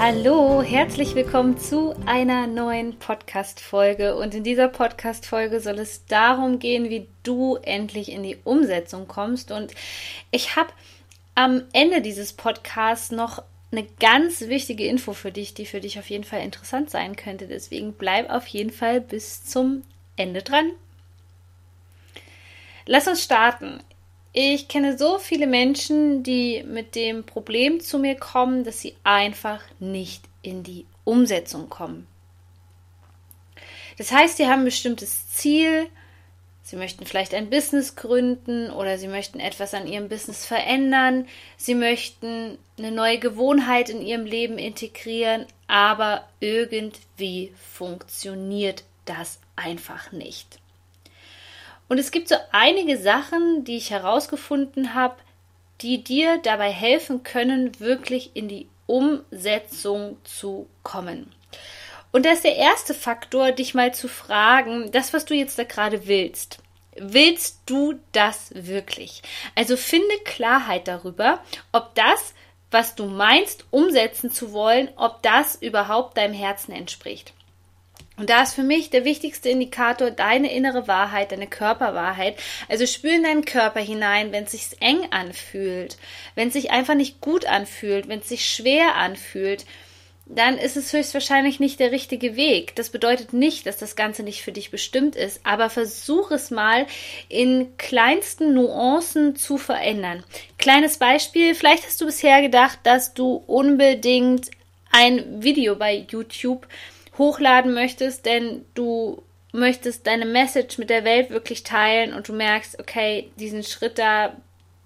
Hallo, herzlich willkommen zu einer neuen Podcast-Folge. Und in dieser Podcast-Folge soll es darum gehen, wie du endlich in die Umsetzung kommst. Und ich habe am Ende dieses Podcasts noch eine ganz wichtige Info für dich, die für dich auf jeden Fall interessant sein könnte. Deswegen bleib auf jeden Fall bis zum Ende dran. Lass uns starten. Ich kenne so viele Menschen, die mit dem Problem zu mir kommen, dass sie einfach nicht in die Umsetzung kommen. Das heißt, sie haben ein bestimmtes Ziel, sie möchten vielleicht ein Business gründen oder sie möchten etwas an ihrem Business verändern, sie möchten eine neue Gewohnheit in ihrem Leben integrieren, aber irgendwie funktioniert das einfach nicht. Und es gibt so einige Sachen, die ich herausgefunden habe, die dir dabei helfen können, wirklich in die Umsetzung zu kommen. Und das ist der erste Faktor, dich mal zu fragen, das, was du jetzt da gerade willst. Willst du das wirklich? Also finde Klarheit darüber, ob das, was du meinst, umsetzen zu wollen, ob das überhaupt deinem Herzen entspricht. Und da ist für mich der wichtigste Indikator deine innere Wahrheit, deine Körperwahrheit. Also spür in deinen Körper hinein, wenn es sich eng anfühlt, wenn es sich einfach nicht gut anfühlt, wenn es sich schwer anfühlt, dann ist es höchstwahrscheinlich nicht der richtige Weg. Das bedeutet nicht, dass das Ganze nicht für dich bestimmt ist, aber versuch es mal in kleinsten Nuancen zu verändern. Kleines Beispiel, vielleicht hast du bisher gedacht, dass du unbedingt ein Video bei YouTube hochladen möchtest, denn du möchtest deine Message mit der Welt wirklich teilen und du merkst, okay, diesen Schritt da,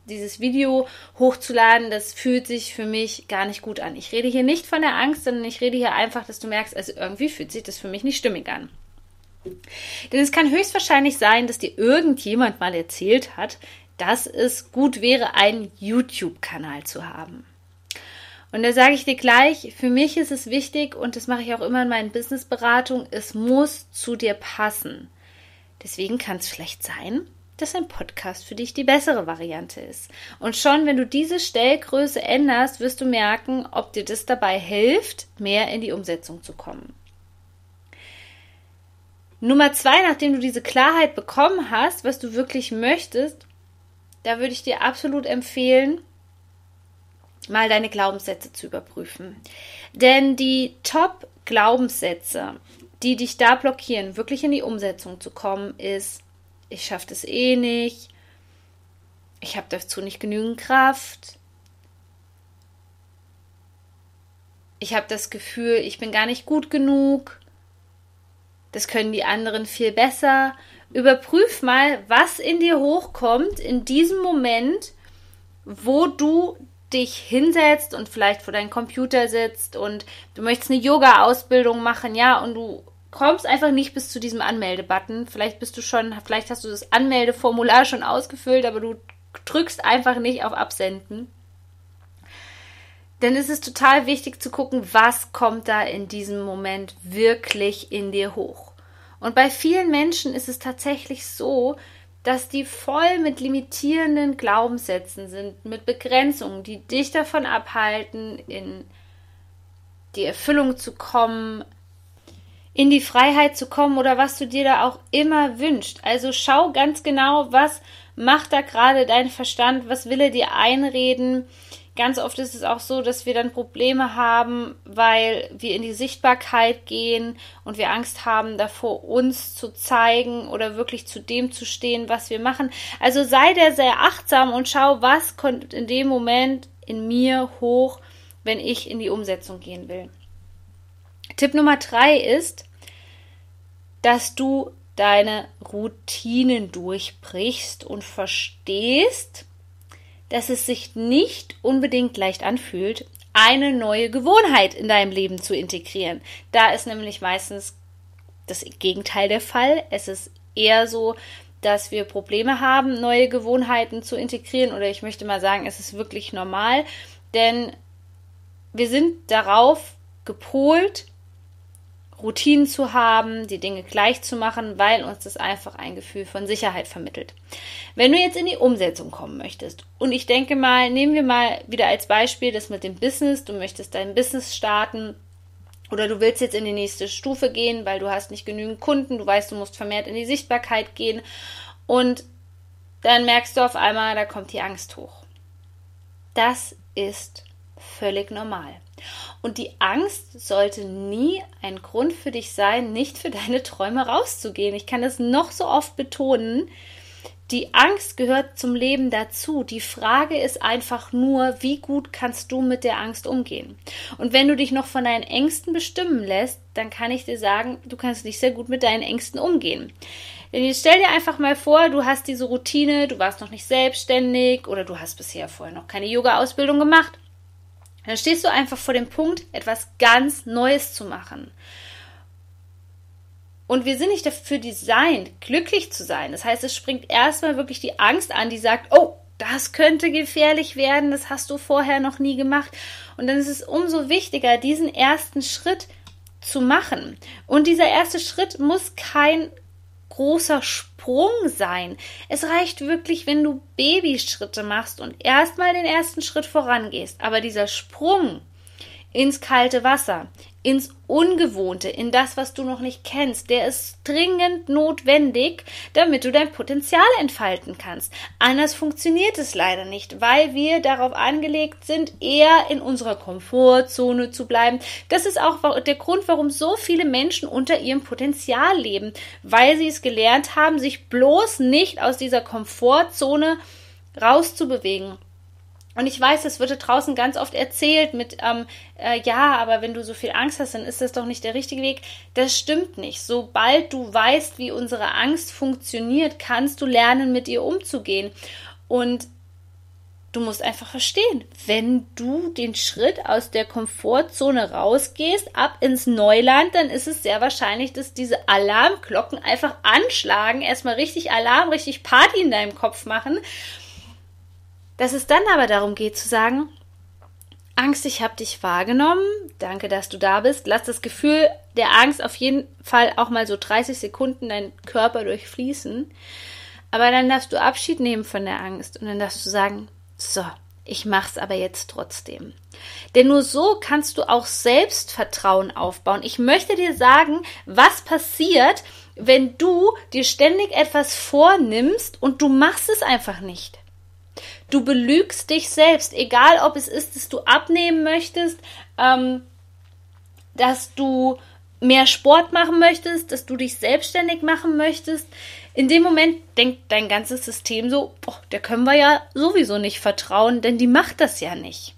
dieses Video hochzuladen, das fühlt sich für mich gar nicht gut an. Ich rede hier nicht von der Angst, sondern ich rede hier einfach, dass du merkst, also irgendwie fühlt sich das für mich nicht stimmig an. Denn es kann höchstwahrscheinlich sein, dass dir irgendjemand mal erzählt hat, dass es gut wäre, einen YouTube-Kanal zu haben. Und da sage ich dir gleich, für mich ist es wichtig und das mache ich auch immer in meinen Businessberatungen, es muss zu dir passen. Deswegen kann es vielleicht sein, dass ein Podcast für dich die bessere Variante ist. Und schon, wenn du diese Stellgröße änderst, wirst du merken, ob dir das dabei hilft, mehr in die Umsetzung zu kommen. Nummer zwei, nachdem du diese Klarheit bekommen hast, was du wirklich möchtest, da würde ich dir absolut empfehlen, mal deine Glaubenssätze zu überprüfen. Denn die Top-Glaubenssätze, die dich da blockieren, wirklich in die Umsetzung zu kommen, ist, ich schaffe das eh nicht, ich habe dazu nicht genügend Kraft, ich habe das Gefühl, ich bin gar nicht gut genug, das können die anderen viel besser. Überprüf mal, was in dir hochkommt in diesem Moment, wo du dich hinsetzt und vielleicht vor deinem Computer sitzt und du möchtest eine Yoga-Ausbildung machen, ja, und du kommst einfach nicht bis zu diesem Anmeldebutton. Vielleicht bist du schon, vielleicht hast du das Anmeldeformular schon ausgefüllt, aber du drückst einfach nicht auf Absenden. Denn es ist total wichtig zu gucken, was kommt da in diesem Moment wirklich in dir hoch. Und bei vielen Menschen ist es tatsächlich so, dass die voll mit limitierenden Glaubenssätzen sind, mit Begrenzungen, die dich davon abhalten, in die Erfüllung zu kommen, in die Freiheit zu kommen oder was du dir da auch immer wünschst. Also schau ganz genau, was macht da gerade dein Verstand, was will er dir einreden, Ganz oft ist es auch so, dass wir dann Probleme haben, weil wir in die Sichtbarkeit gehen und wir Angst haben davor, uns zu zeigen oder wirklich zu dem zu stehen, was wir machen. Also sei der sehr achtsam und schau, was kommt in dem Moment in mir hoch, wenn ich in die Umsetzung gehen will. Tipp Nummer drei ist, dass du deine Routinen durchbrichst und verstehst, dass es sich nicht unbedingt leicht anfühlt, eine neue Gewohnheit in deinem Leben zu integrieren. Da ist nämlich meistens das Gegenteil der Fall. Es ist eher so, dass wir Probleme haben, neue Gewohnheiten zu integrieren oder ich möchte mal sagen, es ist wirklich normal, denn wir sind darauf gepolt, Routinen zu haben, die Dinge gleich zu machen, weil uns das einfach ein Gefühl von Sicherheit vermittelt. Wenn du jetzt in die Umsetzung kommen möchtest und ich denke mal, nehmen wir mal wieder als Beispiel das mit dem Business, du möchtest dein Business starten oder du willst jetzt in die nächste Stufe gehen, weil du hast nicht genügend Kunden, du weißt, du musst vermehrt in die Sichtbarkeit gehen und dann merkst du auf einmal, da kommt die Angst hoch. Das ist völlig normal. Und die Angst sollte nie ein Grund für dich sein, nicht für deine Träume rauszugehen. Ich kann das noch so oft betonen. Die Angst gehört zum Leben dazu. Die Frage ist einfach nur, wie gut kannst du mit der Angst umgehen? Und wenn du dich noch von deinen Ängsten bestimmen lässt, dann kann ich dir sagen, du kannst nicht sehr gut mit deinen Ängsten umgehen. Denn jetzt stell dir einfach mal vor, du hast diese Routine, du warst noch nicht selbstständig oder du hast bisher vorher noch keine Yoga-Ausbildung gemacht dann stehst du einfach vor dem Punkt, etwas ganz Neues zu machen. Und wir sind nicht dafür designt, glücklich zu sein. Das heißt, es springt erstmal wirklich die Angst an, die sagt, oh, das könnte gefährlich werden, das hast du vorher noch nie gemacht. Und dann ist es umso wichtiger, diesen ersten Schritt zu machen. Und dieser erste Schritt muss kein großer Sprung sein. Es reicht wirklich, wenn du Babyschritte machst und erstmal den ersten Schritt vorangehst. Aber dieser Sprung ins kalte Wasser, ins Ungewohnte, in das, was du noch nicht kennst. Der ist dringend notwendig, damit du dein Potenzial entfalten kannst. Anders funktioniert es leider nicht, weil wir darauf angelegt sind, eher in unserer Komfortzone zu bleiben. Das ist auch der Grund, warum so viele Menschen unter ihrem Potenzial leben, weil sie es gelernt haben, sich bloß nicht aus dieser Komfortzone rauszubewegen. Und ich weiß, es wird draußen ganz oft erzählt mit, ähm, äh, ja, aber wenn du so viel Angst hast, dann ist das doch nicht der richtige Weg. Das stimmt nicht. Sobald du weißt, wie unsere Angst funktioniert, kannst du lernen, mit ihr umzugehen. Und du musst einfach verstehen, wenn du den Schritt aus der Komfortzone rausgehst, ab ins Neuland, dann ist es sehr wahrscheinlich, dass diese Alarmglocken einfach anschlagen, erstmal richtig Alarm, richtig Party in deinem Kopf machen dass es dann aber darum geht zu sagen, Angst, ich habe dich wahrgenommen, danke, dass du da bist. Lass das Gefühl der Angst auf jeden Fall auch mal so 30 Sekunden deinen Körper durchfließen. Aber dann darfst du Abschied nehmen von der Angst und dann darfst du sagen, so, ich mach's aber jetzt trotzdem. Denn nur so kannst du auch Selbstvertrauen aufbauen. Ich möchte dir sagen, was passiert, wenn du dir ständig etwas vornimmst und du machst es einfach nicht. Du belügst dich selbst, egal ob es ist, dass du abnehmen möchtest, ähm, dass du mehr Sport machen möchtest, dass du dich selbstständig machen möchtest. In dem Moment denkt dein ganzes System so, boah, der können wir ja sowieso nicht vertrauen, denn die macht das ja nicht.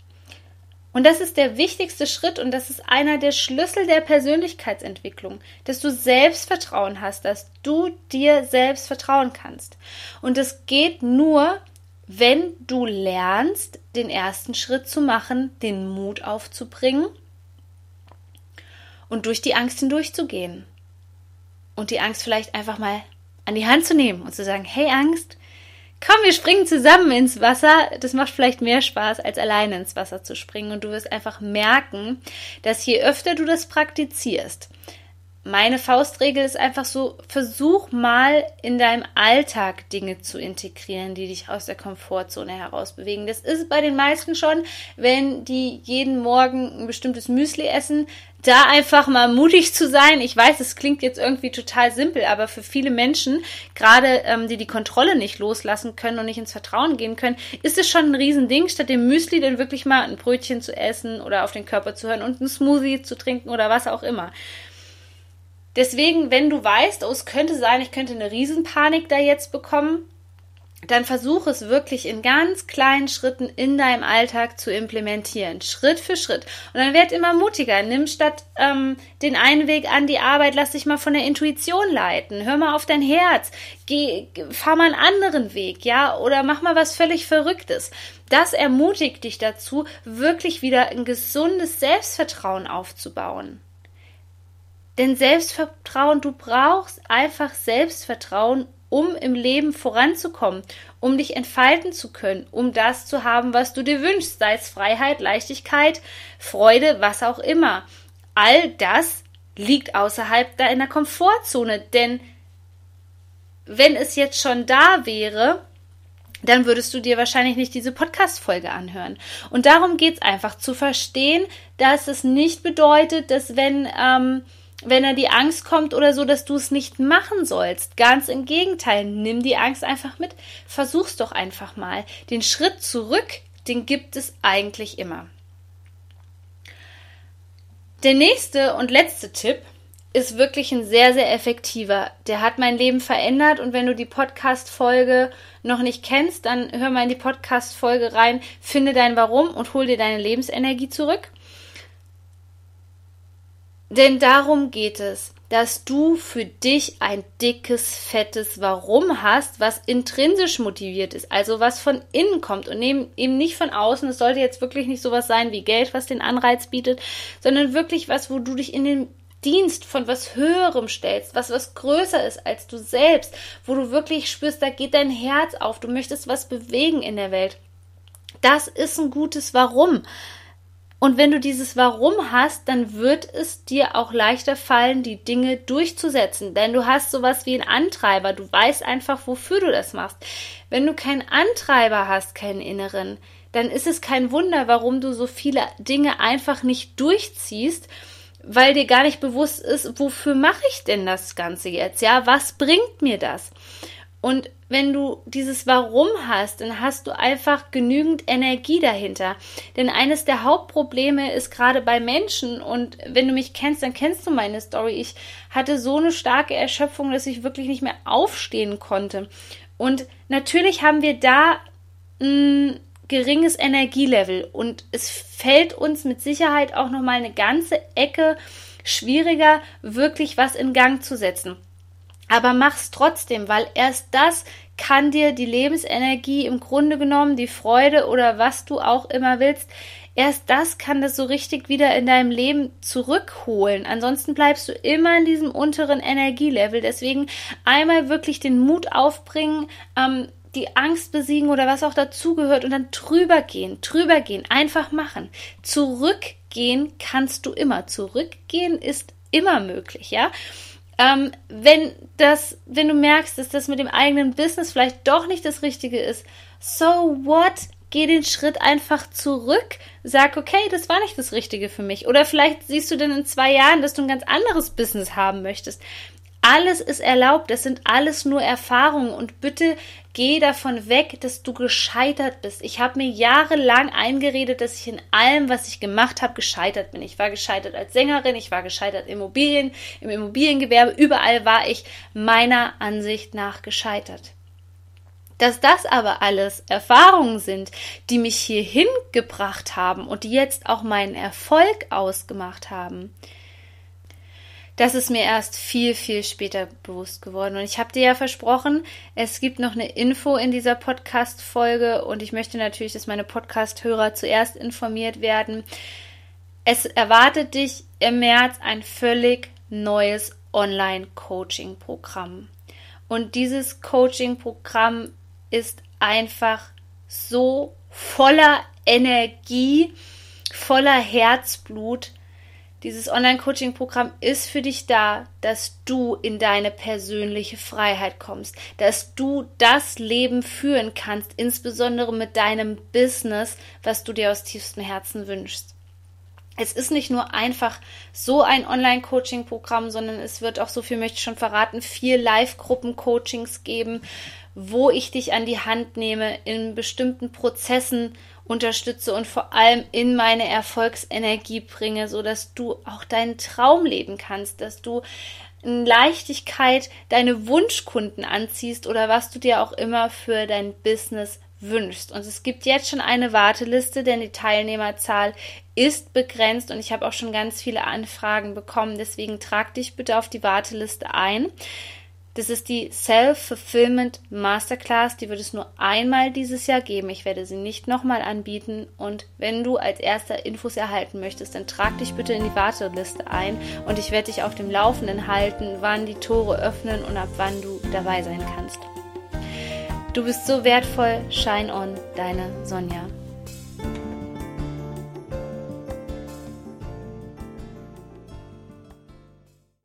Und das ist der wichtigste Schritt und das ist einer der Schlüssel der Persönlichkeitsentwicklung, dass du Selbstvertrauen hast, dass du dir selbst vertrauen kannst. Und es geht nur, wenn du lernst, den ersten Schritt zu machen, den Mut aufzubringen und durch die Angst hindurchzugehen. Und die Angst vielleicht einfach mal an die Hand zu nehmen und zu sagen, hey Angst, komm, wir springen zusammen ins Wasser. Das macht vielleicht mehr Spaß, als alleine ins Wasser zu springen. Und du wirst einfach merken, dass je öfter du das praktizierst, meine Faustregel ist einfach so, versuch mal in deinem Alltag Dinge zu integrieren, die dich aus der Komfortzone herausbewegen. Das ist bei den meisten schon, wenn die jeden Morgen ein bestimmtes Müsli essen, da einfach mal mutig zu sein. Ich weiß, es klingt jetzt irgendwie total simpel, aber für viele Menschen, gerade ähm, die die Kontrolle nicht loslassen können und nicht ins Vertrauen gehen können, ist es schon ein Riesending, statt dem Müsli dann wirklich mal ein Brötchen zu essen oder auf den Körper zu hören und einen Smoothie zu trinken oder was auch immer. Deswegen, wenn du weißt, oh, es könnte sein, ich könnte eine Riesenpanik da jetzt bekommen, dann versuch es wirklich in ganz kleinen Schritten in deinem Alltag zu implementieren, Schritt für Schritt. Und dann werd immer mutiger. Nimm statt ähm, den einen Weg an die Arbeit, lass dich mal von der Intuition leiten. Hör mal auf dein Herz. Geh, fahr mal einen anderen Weg, ja, oder mach mal was völlig Verrücktes. Das ermutigt dich dazu, wirklich wieder ein gesundes Selbstvertrauen aufzubauen. Denn Selbstvertrauen, du brauchst einfach Selbstvertrauen, um im Leben voranzukommen, um dich entfalten zu können, um das zu haben, was du dir wünschst, sei es Freiheit, Leichtigkeit, Freude, was auch immer. All das liegt außerhalb deiner Komfortzone, denn wenn es jetzt schon da wäre, dann würdest du dir wahrscheinlich nicht diese Podcast-Folge anhören. Und darum geht es einfach zu verstehen, dass es nicht bedeutet, dass wenn, ähm, wenn er die Angst kommt oder so, dass du es nicht machen sollst. Ganz im Gegenteil, nimm die Angst einfach mit. Versuch's doch einfach mal. Den Schritt zurück, den gibt es eigentlich immer. Der nächste und letzte Tipp ist wirklich ein sehr, sehr effektiver. Der hat mein Leben verändert und wenn du die Podcast-Folge noch nicht kennst, dann hör mal in die Podcast-Folge rein, finde dein Warum und hol dir deine Lebensenergie zurück. Denn darum geht es, dass du für dich ein dickes, fettes Warum hast, was intrinsisch motiviert ist, also was von innen kommt und eben nicht von außen. Es sollte jetzt wirklich nicht sowas sein wie Geld, was den Anreiz bietet, sondern wirklich was, wo du dich in den Dienst von was Höherem stellst, was was größer ist als du selbst, wo du wirklich spürst, da geht dein Herz auf, du möchtest was bewegen in der Welt. Das ist ein gutes Warum. Und wenn du dieses Warum hast, dann wird es dir auch leichter fallen, die Dinge durchzusetzen. Denn du hast sowas wie einen Antreiber. Du weißt einfach, wofür du das machst. Wenn du keinen Antreiber hast, keinen inneren, dann ist es kein Wunder, warum du so viele Dinge einfach nicht durchziehst weil dir gar nicht bewusst ist, wofür mache ich denn das Ganze jetzt? Ja, was bringt mir das? Und wenn du dieses Warum hast, dann hast du einfach genügend Energie dahinter. Denn eines der Hauptprobleme ist gerade bei Menschen, und wenn du mich kennst, dann kennst du meine Story. Ich hatte so eine starke Erschöpfung, dass ich wirklich nicht mehr aufstehen konnte. Und natürlich haben wir da hm, geringes Energielevel und es fällt uns mit Sicherheit auch noch mal eine ganze Ecke schwieriger, wirklich was in Gang zu setzen. Aber mach's trotzdem, weil erst das kann dir die Lebensenergie im Grunde genommen, die Freude oder was du auch immer willst, erst das kann das so richtig wieder in deinem Leben zurückholen. Ansonsten bleibst du immer in diesem unteren Energielevel. Deswegen einmal wirklich den Mut aufbringen, ähm, die Angst besiegen oder was auch dazugehört und dann drüber gehen, drüber gehen, einfach machen. Zurückgehen kannst du immer. Zurückgehen ist immer möglich, ja. Ähm, wenn das, wenn du merkst, dass das mit dem eigenen Business vielleicht doch nicht das Richtige ist, so what? Geh den Schritt einfach zurück, sag, okay, das war nicht das Richtige für mich. Oder vielleicht siehst du dann in zwei Jahren, dass du ein ganz anderes Business haben möchtest. Alles ist erlaubt, es sind alles nur Erfahrungen und bitte geh davon weg, dass du gescheitert bist. Ich habe mir jahrelang eingeredet, dass ich in allem, was ich gemacht habe, gescheitert bin. Ich war gescheitert als Sängerin, ich war gescheitert Immobilien, im Immobiliengewerbe, überall war ich meiner Ansicht nach gescheitert. Dass das aber alles Erfahrungen sind, die mich hierhin gebracht haben und die jetzt auch meinen Erfolg ausgemacht haben, das ist mir erst viel, viel später bewusst geworden. Und ich habe dir ja versprochen, es gibt noch eine Info in dieser Podcast-Folge und ich möchte natürlich, dass meine Podcast-Hörer zuerst informiert werden. Es erwartet dich im März ein völlig neues Online-Coaching-Programm. Und dieses Coaching-Programm ist einfach so voller Energie, voller Herzblut, dieses Online-Coaching-Programm ist für dich da, dass du in deine persönliche Freiheit kommst, dass du das Leben führen kannst, insbesondere mit deinem Business, was du dir aus tiefstem Herzen wünschst. Es ist nicht nur einfach so ein Online-Coaching-Programm, sondern es wird auch, so viel möchte ich schon verraten, vier Live-Gruppen-Coachings geben, wo ich dich an die Hand nehme in bestimmten Prozessen unterstütze und vor allem in meine Erfolgsenergie bringe, so dass du auch deinen Traum leben kannst, dass du in Leichtigkeit deine Wunschkunden anziehst oder was du dir auch immer für dein Business wünschst. Und es gibt jetzt schon eine Warteliste, denn die Teilnehmerzahl ist begrenzt und ich habe auch schon ganz viele Anfragen bekommen. Deswegen trag dich bitte auf die Warteliste ein. Das ist die Self-Fulfillment Masterclass. Die wird es nur einmal dieses Jahr geben. Ich werde sie nicht nochmal anbieten. Und wenn du als erster Infos erhalten möchtest, dann trag dich bitte in die Warteliste ein und ich werde dich auf dem Laufenden halten, wann die Tore öffnen und ab wann du dabei sein kannst. Du bist so wertvoll. Shine on, deine Sonja.